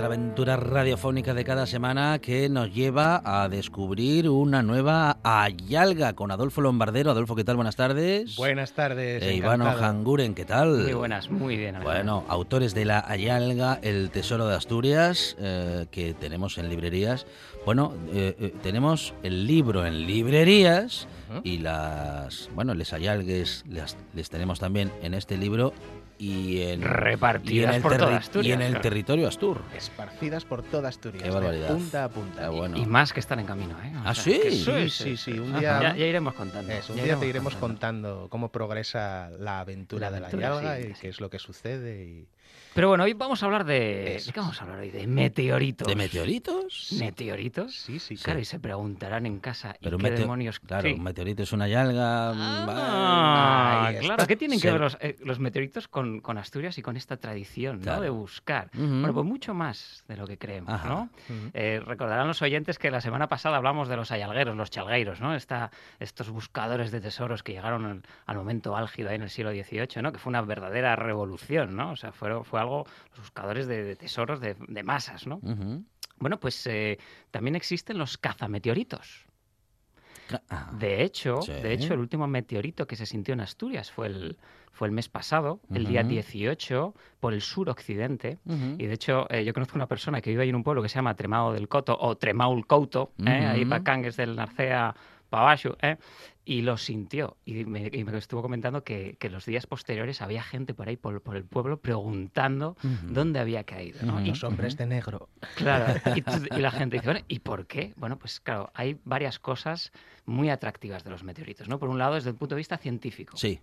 Nuestra aventura radiofónica de cada semana que nos lleva a descubrir una nueva Ayalga con Adolfo Lombardero. Adolfo, ¿qué tal? Buenas tardes. Buenas tardes. E Ivano. Hanguren, ¿qué tal? Muy buenas, muy bien. Bueno, autores de La Ayalga, El Tesoro de Asturias, eh, que tenemos en librerías. Bueno, eh, eh, tenemos el libro en librerías y las, bueno, les Ayalgues las- les tenemos también en este libro y en, Repartidas y en el por toda Asturias, Y en el territorio Astur. Esparcidas por toda Asturias. Qué de barbaridad. punta a punta. Qué bueno. Y más que están en camino, ¿eh? O ¿Ah, sea, sí? Sí, sí, sí, un Ajá. día- Ya, ya iremos contando. Eso, un ya día te iremos contando cómo progresa la aventura, La de la aventura, Yalga sí, y sí. qué es lo que sucede. Y... Pero bueno, hoy vamos a hablar de... Eso. ¿De qué vamos a hablar hoy? De meteoritos. ¿De meteoritos? ¿Meteoritos? Sí, sí, sí. Claro, y se preguntarán en casa, ¿y Pero un qué demonios? Claro, Sí. un meteorito es una yalga. Ah, está. claro, ¿qué tienen que ver los, eh, los meteoritos con, con Asturias y con esta tradición de buscar? Bueno, pues mucho más de lo que creemos, Ajá. ¿no? Eh, recordarán los oyentes que la semana pasada hablamos de los ayalgueros, los chalgueiros, ¿no? Esta, estos buscadores de tesoros que llegaron al, al momento álgido ahí en el siglo XVIII, ¿no? Que fue una verdadera revolución, ¿no? O sea, fue, fue algo, los buscadores de, de tesoros de, de masas, ¿no? Bueno, pues eh, también existen los cazameteoritos. Ca- ah, De hecho, Sí. de hecho, el último meteorito que se sintió en Asturias fue el, fue el mes pasado, el día Ujú. 18, por el suroccidente. ujú. Y de hecho, eh, yo conozco una persona que vive ahí en un pueblo que se llama Tremao del Coto o Tremaul Couto, ¿eh? ahí para Cangues del Narcea, para abajo, ¿eh? y lo sintió. Y me, y me estuvo comentando que, que los días posteriores había gente por ahí, por, por el pueblo, preguntando dónde había caído. Y Los hombres de negro. Claro, y la gente dice, bueno, ¿y por qué? Bueno, pues claro, hay varias cosas muy atractivas de los meteoritos, ¿no? Por un lado, desde el punto de vista científico. Sí.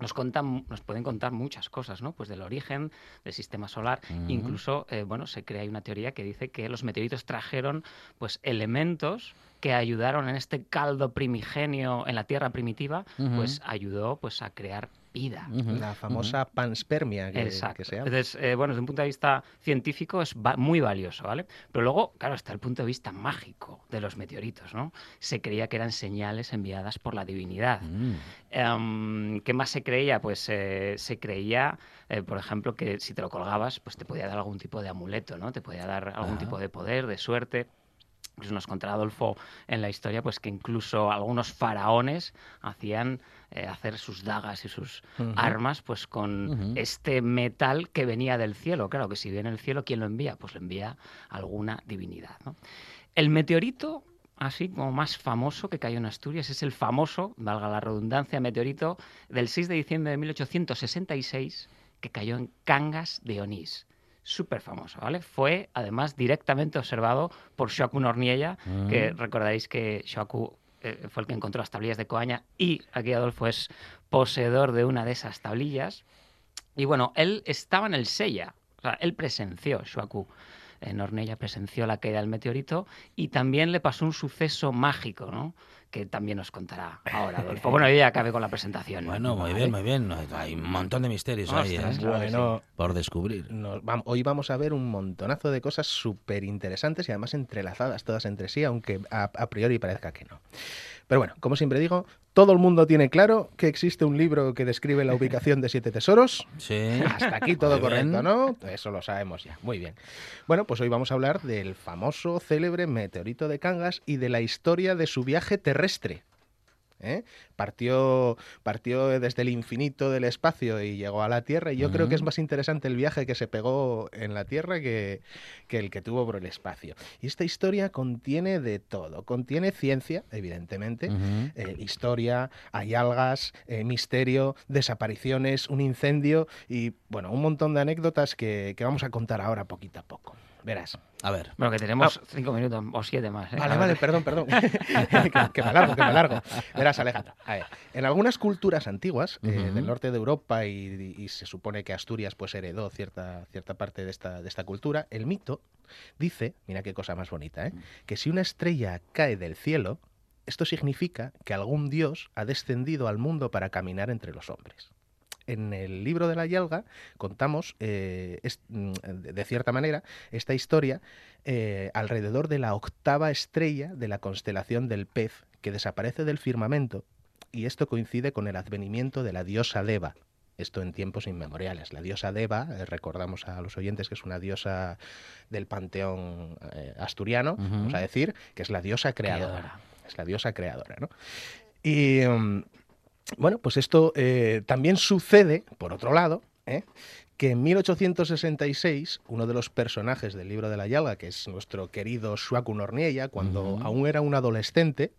Nos, contan, nos pueden contar muchas cosas, ¿no? Pues del origen del sistema solar. Incluso, eh, bueno, se crea una teoría que dice que los meteoritos trajeron, pues, elementos que ayudaron en este caldo primigenio en la Tierra primitiva, pues ayudó, pues, a crear vida. Ujú, La famosa panspermia que, Exacto. que se habla. Entonces, eh, bueno, desde un punto de vista científico es va- muy valioso, ¿vale? Pero luego, claro, está el punto de vista mágico de los meteoritos, ¿no? Se creía que eran señales enviadas por la divinidad. Mm. Em, ¿Qué más se creía? Pues eh, se creía, eh, por ejemplo, que si te lo colgabas, pues te podía dar algún tipo de amuleto, ¿no? Te podía dar algún tipo de poder, de suerte. Nos contará Adolfo en la historia, pues que incluso algunos faraones hacían eh, hacer sus dagas y sus armas, pues con este metal que venía del cielo. Claro que si viene del cielo, ¿quién lo envía? Pues lo envía alguna divinidad. ¿no? El meteorito, así como más famoso que cayó en Asturias, es el famoso, valga la redundancia, meteorito del 6 de diciembre de 1866 que cayó en Cangas de Onís. Súper famoso, ¿vale? Fue además directamente observado por Xoacu Norniella, que Mm. recordaréis que Xoacu eh, fue el que encontró las tablillas de Coaña y aquí Adolfo es poseedor de una de esas tablillas. Y bueno, él estaba en el Sella, o sea, él presenció, Xoacu en Ornella presenció la caída del meteorito y también le pasó un suceso mágico, ¿no? Que también nos contará ahora, Adolfo. Bueno, yo ya acabé con la presentación. Bueno, muy ¿vale? bien, muy bien. Hay un montón de misterios ahí, Ostras, ¿eh? claro Por descubrir. nos vam- hoy vamos a ver un montonazo de cosas súper interesantes y además entrelazadas todas entre sí, aunque a, a priori parezca que no. Pero bueno, como siempre digo, todo el mundo tiene claro que existe un libro que describe la ubicación de siete tesoros. Sí. Hasta aquí todo Muy bien. correcto, ¿no? Eso lo sabemos ya. Muy bien. Bueno, pues hoy vamos a hablar del famoso, célebre meteorito de Cangas y de la historia de su viaje terrestre. ¿Eh? Partió, partió desde el infinito del espacio y llegó a la Tierra. Y yo creo que es Ujú. más interesante el viaje que se pegó en la Tierra que, que el que tuvo por el espacio. Y esta historia contiene de todo. Contiene ciencia, evidentemente, eh, historia, hay algas, eh, misterio, desapariciones, un incendio y, bueno, un montón de anécdotas que, que vamos a contar ahora poquito a poco. Verás. A ver. Bueno, que tenemos cinco minutos o siete más. ¿eh? Vale, perdón, perdón. que, que me largo, que me largo. Verás, Alejandro. A ver, en algunas culturas antiguas eh, del norte de Europa y, y se supone que Asturias pues heredó cierta, cierta parte de esta, de esta cultura, el mito dice, mira qué cosa más bonita, ¿eh? que si una estrella cae del cielo, esto significa que algún dios ha descendido al mundo para caminar entre los hombres. En el libro de la Yalga contamos, eh, es- mm, de cierta manera, esta historia eh, alrededor de la octava estrella de la constelación del pez que desaparece del firmamento y esto coincide con el advenimiento de la diosa Deva. Esto en tiempos inmemoriales. La diosa Deva, eh, recordamos a los oyentes que es una diosa del panteón eh, asturiano, Ujú. vamos a decir, que es la diosa creadora. Creadora. Es la diosa creadora, ¿no? Y mm, bueno, pues esto eh, también sucede, por otro lado, ¿eh? que en 1866 uno de los personajes del libro de la Yalga, que es nuestro querido Shuaku Norniella, cuando aún era un adolescente,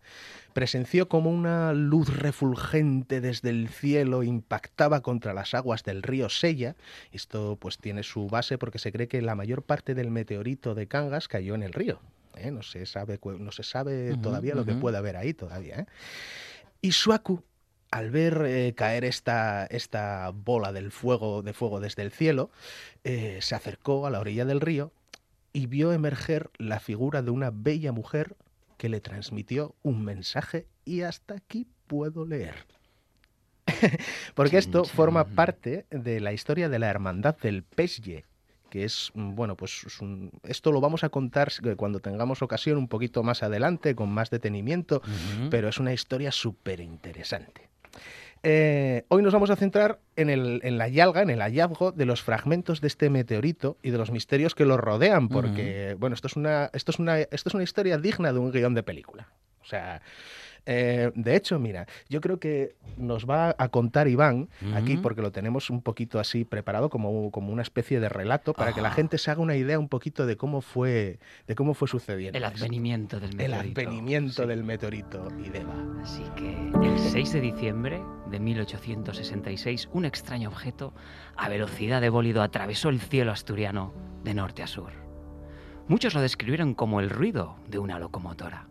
presenció como una luz refulgente desde el cielo impactaba contra las aguas del río Sella. Esto pues tiene su base porque se cree que la mayor parte del meteorito de Cangas cayó en el río. ¿eh? No se sabe, no se sabe todavía lo que puede haber ahí todavía. Y Shuaku, al ver eh, caer esta, esta bola del fuego, de fuego desde el cielo, eh, se acercó a la orilla del río y vio emerger la figura de una bella mujer que le transmitió un mensaje y hasta aquí puedo leer. Porque esto forma parte de la historia de la hermandad del Pesye, que es, mm, bueno, pues es un- esto lo vamos a contar s- cuando tengamos ocasión un poquito más adelante, con más detenimiento, pero es una historia súper interesante. Eh, hoy nos vamos a centrar en, el, en la yalga, en el hallazgo de los fragmentos de este meteorito y de los misterios que lo rodean, porque, bueno, esto es, una, esto, es una, esto es una historia digna de un guion de película. O sea, eh, de hecho, mira, yo creo que nos va a contar Iván aquí, porque lo tenemos un poquito así preparado como, como una especie de relato para que la Ajá. gente se haga una idea un poquito de cómo fue, de cómo fue sucediendo. El esto. advenimiento del El meteorito. advenimiento Sí. del meteorito y Deva. Así que el 6 de diciembre de 1866, un extraño objeto a velocidad de bólido atravesó el cielo asturiano de norte a sur. Muchos lo describieron como el ruido de una locomotora.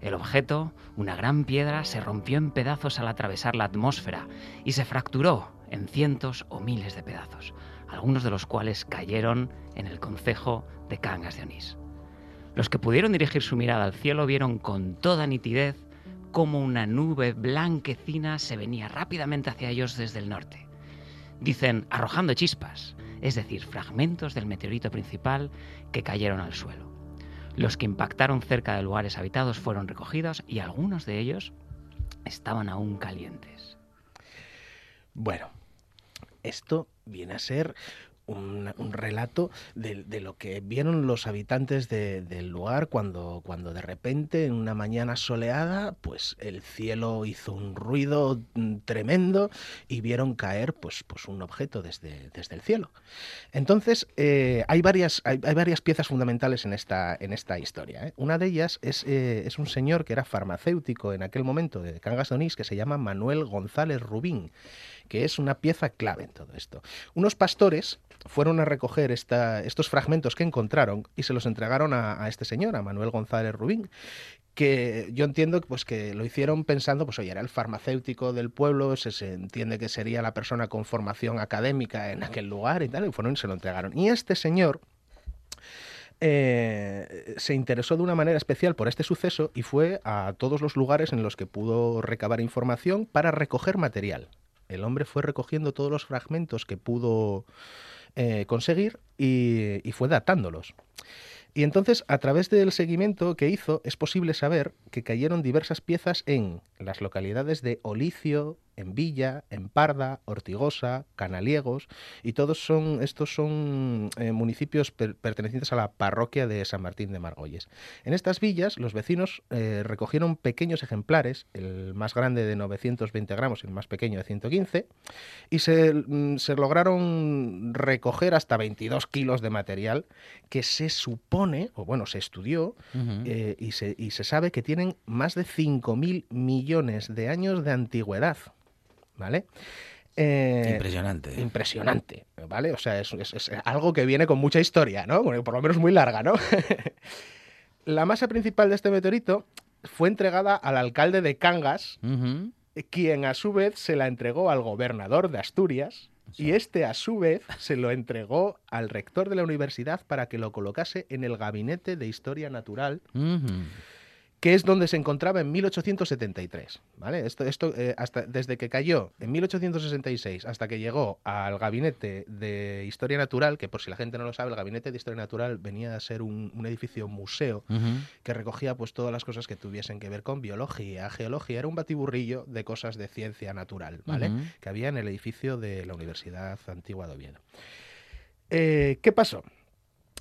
El objeto, una gran piedra, se rompió en pedazos al atravesar la atmósfera y se fracturó en cientos o miles de pedazos, algunos de los cuales cayeron en el concejo de Cangas de Onís. Los que pudieron dirigir su mirada al cielo vieron con toda nitidez cómo una nube blanquecina se venía rápidamente hacia ellos desde el norte. Dicen arrojando chispas, es decir, fragmentos del meteorito principal que cayeron al suelo. Los que impactaron cerca de lugares habitados fueron recogidos y algunos de ellos estaban aún calientes. Bueno, esto viene a ser un, relato de, lo que vieron los habitantes de- del lugar cuando, cuando de repente en una mañana soleada pues el cielo hizo un ruido tremendo y vieron caer pues, pues un objeto desde, desde el cielo. Entonces eh, hay, varias, hay, varias piezas fundamentales en esta, en esta historia. ¿eh? Una de ellas es, eh, es un señor que era farmacéutico en aquel momento de Cangas de Onís que se llama Manuel González Rubín que es una pieza clave en todo esto. Unos pastores fueron a recoger estos fragmentos que encontraron y se los entregaron a, a este señor, a Manuel González Rubín, que yo entiendo pues, que lo hicieron pensando, pues oye, era el farmacéutico del pueblo, se, se entiende que sería la persona con formación académica en aquel lugar y tal, y fueron y se lo entregaron. Y este señor eh, se interesó de una manera especial por este suceso y fue a todos los lugares en los que pudo recabar información para recoger material. El hombre fue recogiendo todos los fragmentos que pudo eh, conseguir y, y fue datándolos. Y entonces, a través del seguimiento que hizo, es posible saber que cayeron diversas piezas en las localidades de Olicio, en Villa, en Parda, Ortigosa, Canaliegos, y todos son, estos son eh, municipios per- pertenecientes a la parroquia de San Martín de Margolles. En estas villas, los vecinos eh, recogieron pequeños ejemplares, el más grande de 920 gramos y el más pequeño de 115, y se, mm, se lograron recoger hasta 22 kilos de material que se supone, o bueno, se estudió, eh, y, se, y se sabe que tienen más de 5.000 millones de años de antigüedad. ¿Vale? Eh, Impresionante. impresionante, ¿vale? O sea, es, es- es algo que viene con mucha historia, ¿no? Bueno, por lo menos muy larga, ¿no? La masa principal de este meteorito fue entregada al alcalde de Cangas, quien a su vez se la entregó al gobernador de Asturias y este a su vez se lo entregó al rector de la universidad para que lo colocase en el gabinete de historia natural. Que es donde se encontraba en 1873. ¿vale? Esto, esto eh, hasta, desde que cayó en 1866 hasta que llegó al gabinete de Historia Natural, que por si la gente no lo sabe, el gabinete de Historia Natural venía a ser un, un edificio museo que recogía pues todas las cosas que tuviesen que ver con biología, geología, era un batiburrillo de cosas de ciencia natural, ¿vale? Que había en el edificio de la Universidad Antigua de Oviedo. Eh, ¿Qué pasó?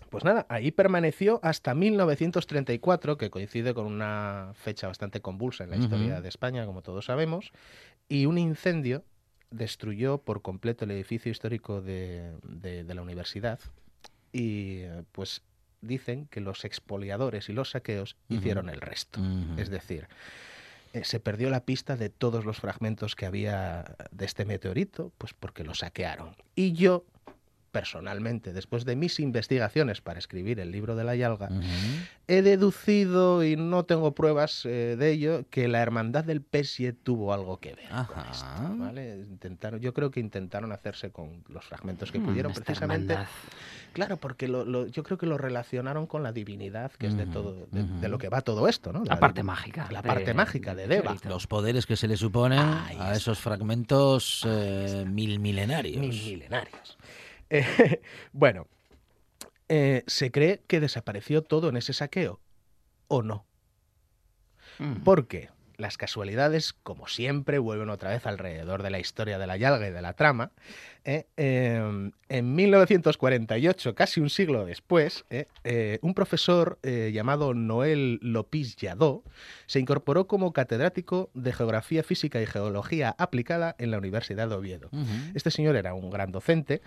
Pues nada, ahí permaneció hasta 1934, que coincide con una fecha bastante convulsa en la historia de España, como todos sabemos, y un incendio destruyó por completo el edificio histórico de, de- de la universidad y eh, pues dicen que los expoliadores y los saqueos hicieron el resto. Es decir, eh, se perdió la pista de todos los fragmentos que había de este meteorito, pues porque lo saquearon. Y yo, personalmente, después de mis investigaciones para escribir el libro de la Yalga, he deducido, y no tengo pruebas eh, de ello, que la hermandad del Pesie tuvo algo que ver con esto. ¿vale? Intentaron, yo creo que intentaron hacerse con los fragmentos que Mm, pudieron, precisamente. hermandad. Claro, porque lo- lo- yo creo que lo relacionaron con la divinidad, que es de todo, de, lo que va todo esto, ¿no? La parte mágica. La de- parte mágica de Deva. Los poderes que se le suponen Ahí a está. esos fragmentos eh, mil milenarios. Mil milenarios. Eh, bueno, eh, se cree que desapareció todo en ese saqueo, ¿o no? Mm. Porque las casualidades, como siempre, vuelven otra vez alrededor de la historia de la Yalga y de la trama. ¿eh? Eh, en 1948, casi un siglo después, un profesor llamado Noel Lopis Lladó se incorporó como catedrático de Geografía Física y Geología aplicada en la Universidad de Oviedo. Este señor era un gran docente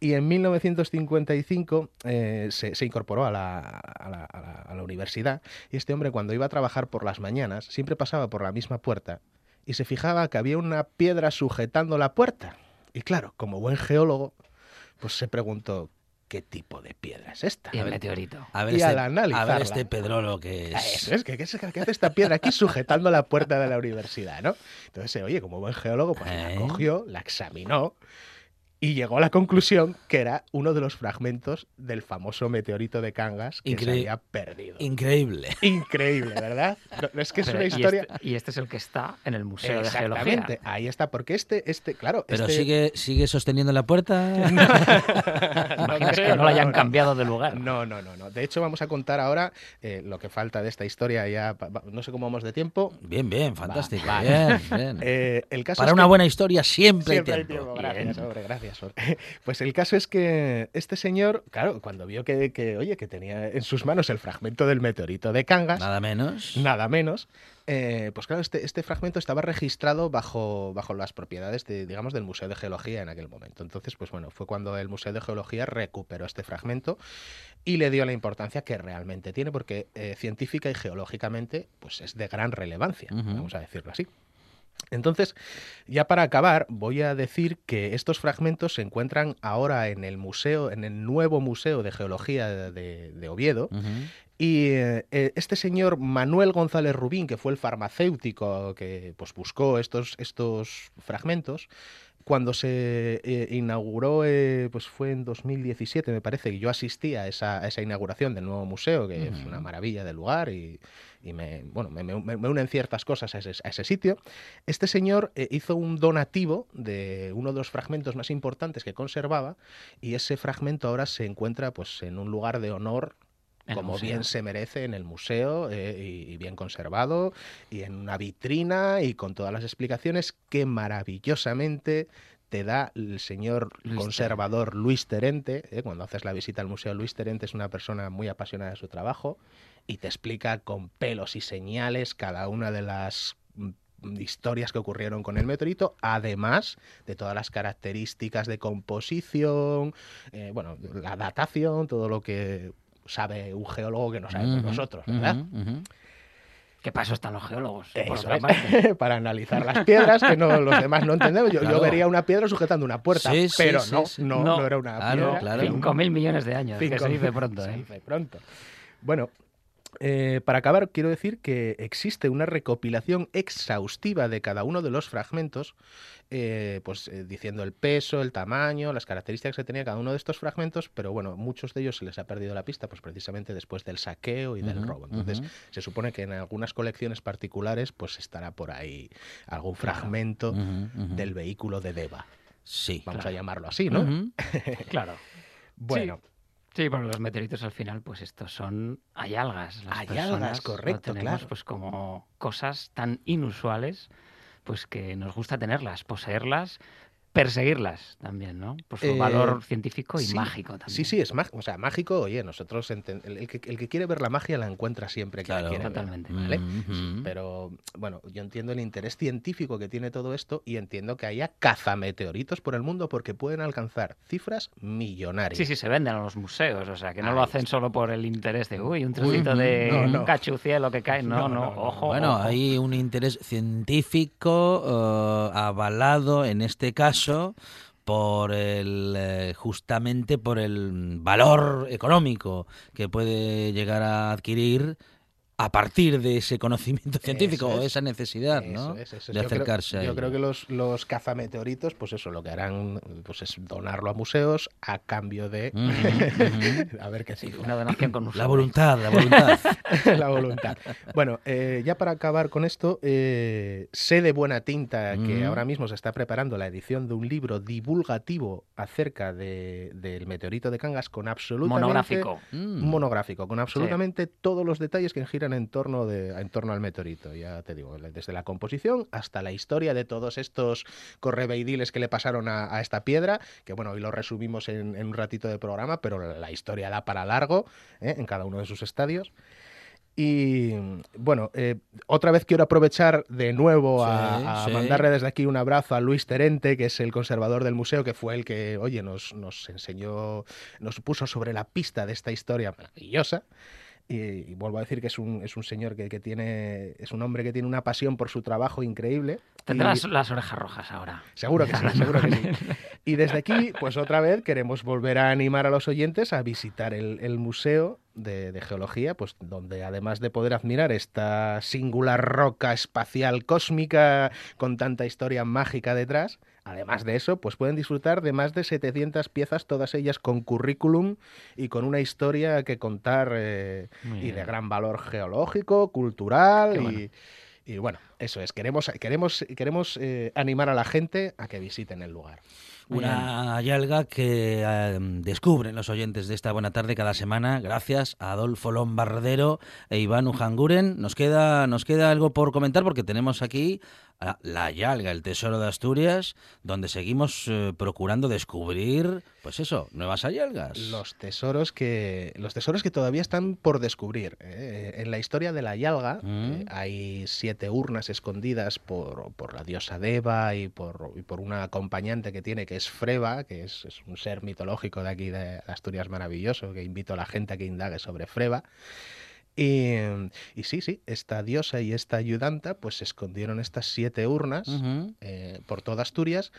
y en 1955 eh, se, se incorporó a la, a la- a la- a la universidad y este hombre cuando iba a trabajar por las mañanas siempre pasaba por la misma puerta y se fijaba que había una piedra sujetando la puerta. Y claro, como buen geólogo, pues se preguntó, ¿qué tipo de piedra es esta? Y el meteorito. A ver, Y este, al a analizarla- ver este Pedrolo que Ah, es. Eso es, ¿qué, qué, es- qué hace esta piedra aquí sujetando la puerta de la universidad, no? Entonces, eh, oye, como buen geólogo, pues la ¿Eh? cogió, la examinó y llegó a la conclusión que era uno de los fragmentos del famoso meteorito de Cangas que se había perdido. Increíble. Increíble, ¿verdad? No, no, es que es una y historia... este- Y este, es el que está en el Museo de Geología. Exactamente, ahí está, porque este, este, claro, Pero este... sigue, sigue sosteniendo la puerta. Imaginas creo, que no lo hayan no. cambiado de lugar. No, no, no, no. De hecho, vamos a contar ahora eh, lo que falta de esta historia. Ya, no sé cómo vamos de tiempo. Bien, bien, fantástico. Va, Bien, bien. Eh, el caso Para es una que- buena historia siempre, Siempre hay hay tiempo. gracias, hombre, gracias. Pues el caso es que este señor, claro, cuando vio que, que, oye, que tenía en sus manos el fragmento del meteorito de Cangas, Nada menos. nada menos, eh, pues claro, este, este fragmento estaba registrado bajo, bajo las propiedades de, digamos, del Museo de Geología en aquel momento. Entonces, pues bueno, fue cuando el Museo de Geología recuperó este fragmento y le dio la importancia que realmente tiene, porque eh, científica y geológicamente, pues es de gran relevancia, vamos a decirlo así. Entonces, ya para acabar, voy a decir que estos fragmentos se encuentran ahora en el museo, en el nuevo Museo de Geología de, de Oviedo, y eh, eh, este señor Manuel González Rubín, que fue el farmacéutico que pues, buscó estos, estos fragmentos, cuando se eh, inauguró, eh, pues fue en 2017, me parece, que yo asistí a esa, a esa inauguración del nuevo museo, que es una maravilla de lugar y, y me, bueno, me, me- me unen ciertas cosas a ese, a ese sitio. Este señor eh, hizo un donativo de uno de los fragmentos más importantes que conservaba y ese fragmento ahora se encuentra pues, en un lugar de honor como museo. bien se merece en el museo eh, y, y bien conservado y en una vitrina y con todas las explicaciones que maravillosamente te da el señor Luis conservador Luis Terente. eh, cuando haces la visita al museo, Luis Terente es una persona muy apasionada de su trabajo y te explica con pelos y señales cada una de las mm, historias que ocurrieron con el meteorito, además de todas las características de composición, eh, bueno, la datación, todo lo que sabe un geólogo que no sabemos nosotros, ¿verdad? ¿Qué paso están los geólogos? Eso es, para analizar las piedras que no, los demás no entendemos. Yo, yo Claro. vería una piedra sujetando una puerta, Sí, pero sí, no, sí. no, No. no era una Claro, piedra. claro. Cinco mil millones de años, que se dice pronto, se ¿eh? dice pronto. Bueno, eh, para acabar, quiero decir que existe una recopilación exhaustiva de cada uno de los fragmentos, eh, pues eh, diciendo el peso, el tamaño, las características que tenía cada uno de estos fragmentos, pero bueno, muchos de ellos se les ha perdido la pista, pues precisamente después del saqueo y del robo. Entonces, se supone que en algunas colecciones particulares, pues estará por ahí algún Claro. fragmento del vehículo de Deva. Sí. Vamos Claro. a llamarlo así, ¿no? Claro. Bueno, Sí, bueno, los meteoritos al final, pues estos son hay algas. Las Hay personas algas, lo correcto, tenemos, claro. pues como cosas tan inusuales, pues que nos gusta tenerlas, poseerlas, perseguirlas también, ¿no? Por su Eh, valor científico y sí, mágico también. Sí, sí, es mágico. O sea, mágico, oye, nosotros enten- el, el que, el que quiere ver la magia la encuentra siempre que la Claro. quiere ver, Totalmente. ¿vale? Pero bueno, yo entiendo el interés científico que tiene todo esto y entiendo que haya cazameteoritos por el mundo porque pueden alcanzar cifras millonarias. Sí, sí, se venden a los museos, o sea, que no Ahí lo hacen está. solo por el interés de, uy, un trocito de no, un no. cachucielo que cae. No, No, no, ojo. Bueno, ojo. hay un interés científico eh, avalado en este caso por el eh, justamente por el valor económico que puede llegar a adquirir a partir de ese conocimiento científico Eso o es. esa necesidad, ¿no? es, eso es. De Yo creo- acercarse a Yo creo que los, los cazameteoritos, pues eso, lo que harán pues es donarlo a museos a cambio de... A ver qué Sí, una donación con un La voluntad, la voluntad. la voluntad. Bueno, eh, ya para acabar con esto, eh, sé de buena tinta que ahora mismo se está preparando la edición de un libro divulgativo acerca de- del meteorito de Cangas con absolutamente... Monográfico. Mm. un monográfico, con absolutamente todos los detalles que giran desarrollan en torno, de, en torno al meteorito, ya te digo, desde la composición hasta la historia de todos estos correveidiles que le pasaron a, a esta piedra, que bueno, hoy lo resumimos en, en un ratito de programa, pero la, la historia da para largo ¿eh? en cada uno de sus estadios. Y bueno, eh, otra vez quiero aprovechar de nuevo a, Sí, a sí. mandarle desde aquí un abrazo a Luis Terente, que es el conservador del museo, que fue el que, oye, nos, nos enseñó, nos puso sobre la pista de esta historia maravillosa. Y, y vuelvo a decir que es un, es un señor que, que tiene, es un hombre que tiene una pasión por su trabajo increíble. Tendrás Y- las orejas rojas ahora. Seguro que sí, seguro que sí. Y desde aquí, pues otra vez queremos volver a animar a los oyentes a visitar el, el Museo de, de Geología, pues donde además de poder admirar esta singular roca espacial cósmica con tanta historia mágica detrás, además de eso, pues pueden disfrutar de más de 700 piezas, todas ellas con currículum y con una historia que contar eh, y de gran valor geológico, cultural y, bueno. y bueno, eso es. Queremos, queremos, queremos eh, animar a la gente a que visiten el lugar. Una yalga que eh, descubren los oyentes de esta buena tarde cada semana, gracias a Adolfo Lombardero e Iván Ujanguren. Nos queda, nos queda algo por comentar porque tenemos aquí la yalga, el tesoro de Asturias, donde seguimos eh, procurando descubrir, pues eso, nuevas yalgas. Los tesoros que los tesoros que todavía están por descubrir. ¿eh? En la historia de la Yalga Mm. eh, hay siete urnas escondidas por, por la diosa Deva y por, y por una acompañante que tiene que es Freba, que es, es un ser mitológico de aquí de Asturias maravilloso, que invito a la gente a que indague sobre Freba. Y, y sí, sí, esta diosa y esta ayudanta pues se escondieron estas siete urnas eh, por toda Asturias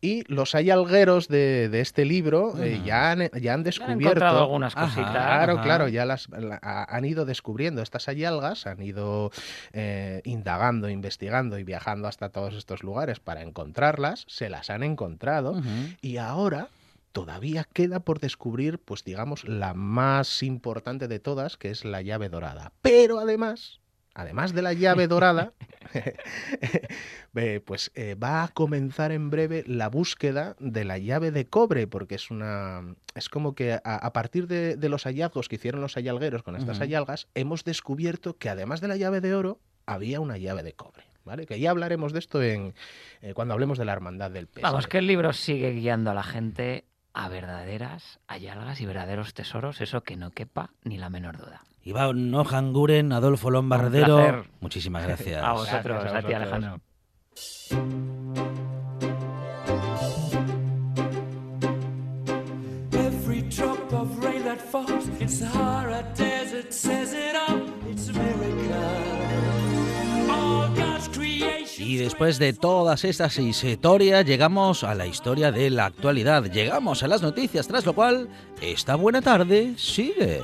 y los hayalgueros de, de este libro eh, ya, han, ya han descubierto... encontrado algunas cositas. Claro, Ajá. claro, ya las la- ha- han ido descubriendo estas hayalgas, han ido eh, indagando, investigando y viajando hasta todos estos lugares para encontrarlas, se las han encontrado y ahora todavía queda por descubrir, pues digamos, la más importante de todas, que es la llave dorada. Pero además, además de la llave dorada, eh, pues eh, va a comenzar en breve la búsqueda de la llave de cobre, porque es una. Es como que a, a partir de, de los hallazgos que hicieron los hayalgueros con estas hayalgas, hemos descubierto que además de la llave de oro, había una llave de cobre. ¿Vale? Que ya hablaremos de esto en eh, cuando hablemos de la hermandad del pez. Vamos, que el libro sigue guiando a la gente a verdaderas hayalgas y verdaderos tesoros, eso que no quepa ni la menor duda. Iván Ojanguren, Adolfo Lombardero. Muchísimas gracias. A vosotros, Gracias a a ti vosotros. Alejandro. Every drop of rain that falls in Sahara Y después de todas estas historias, llegamos a la historia de la actualidad. Llegamos a las noticias, tras lo cual, esta buena tarde sigue.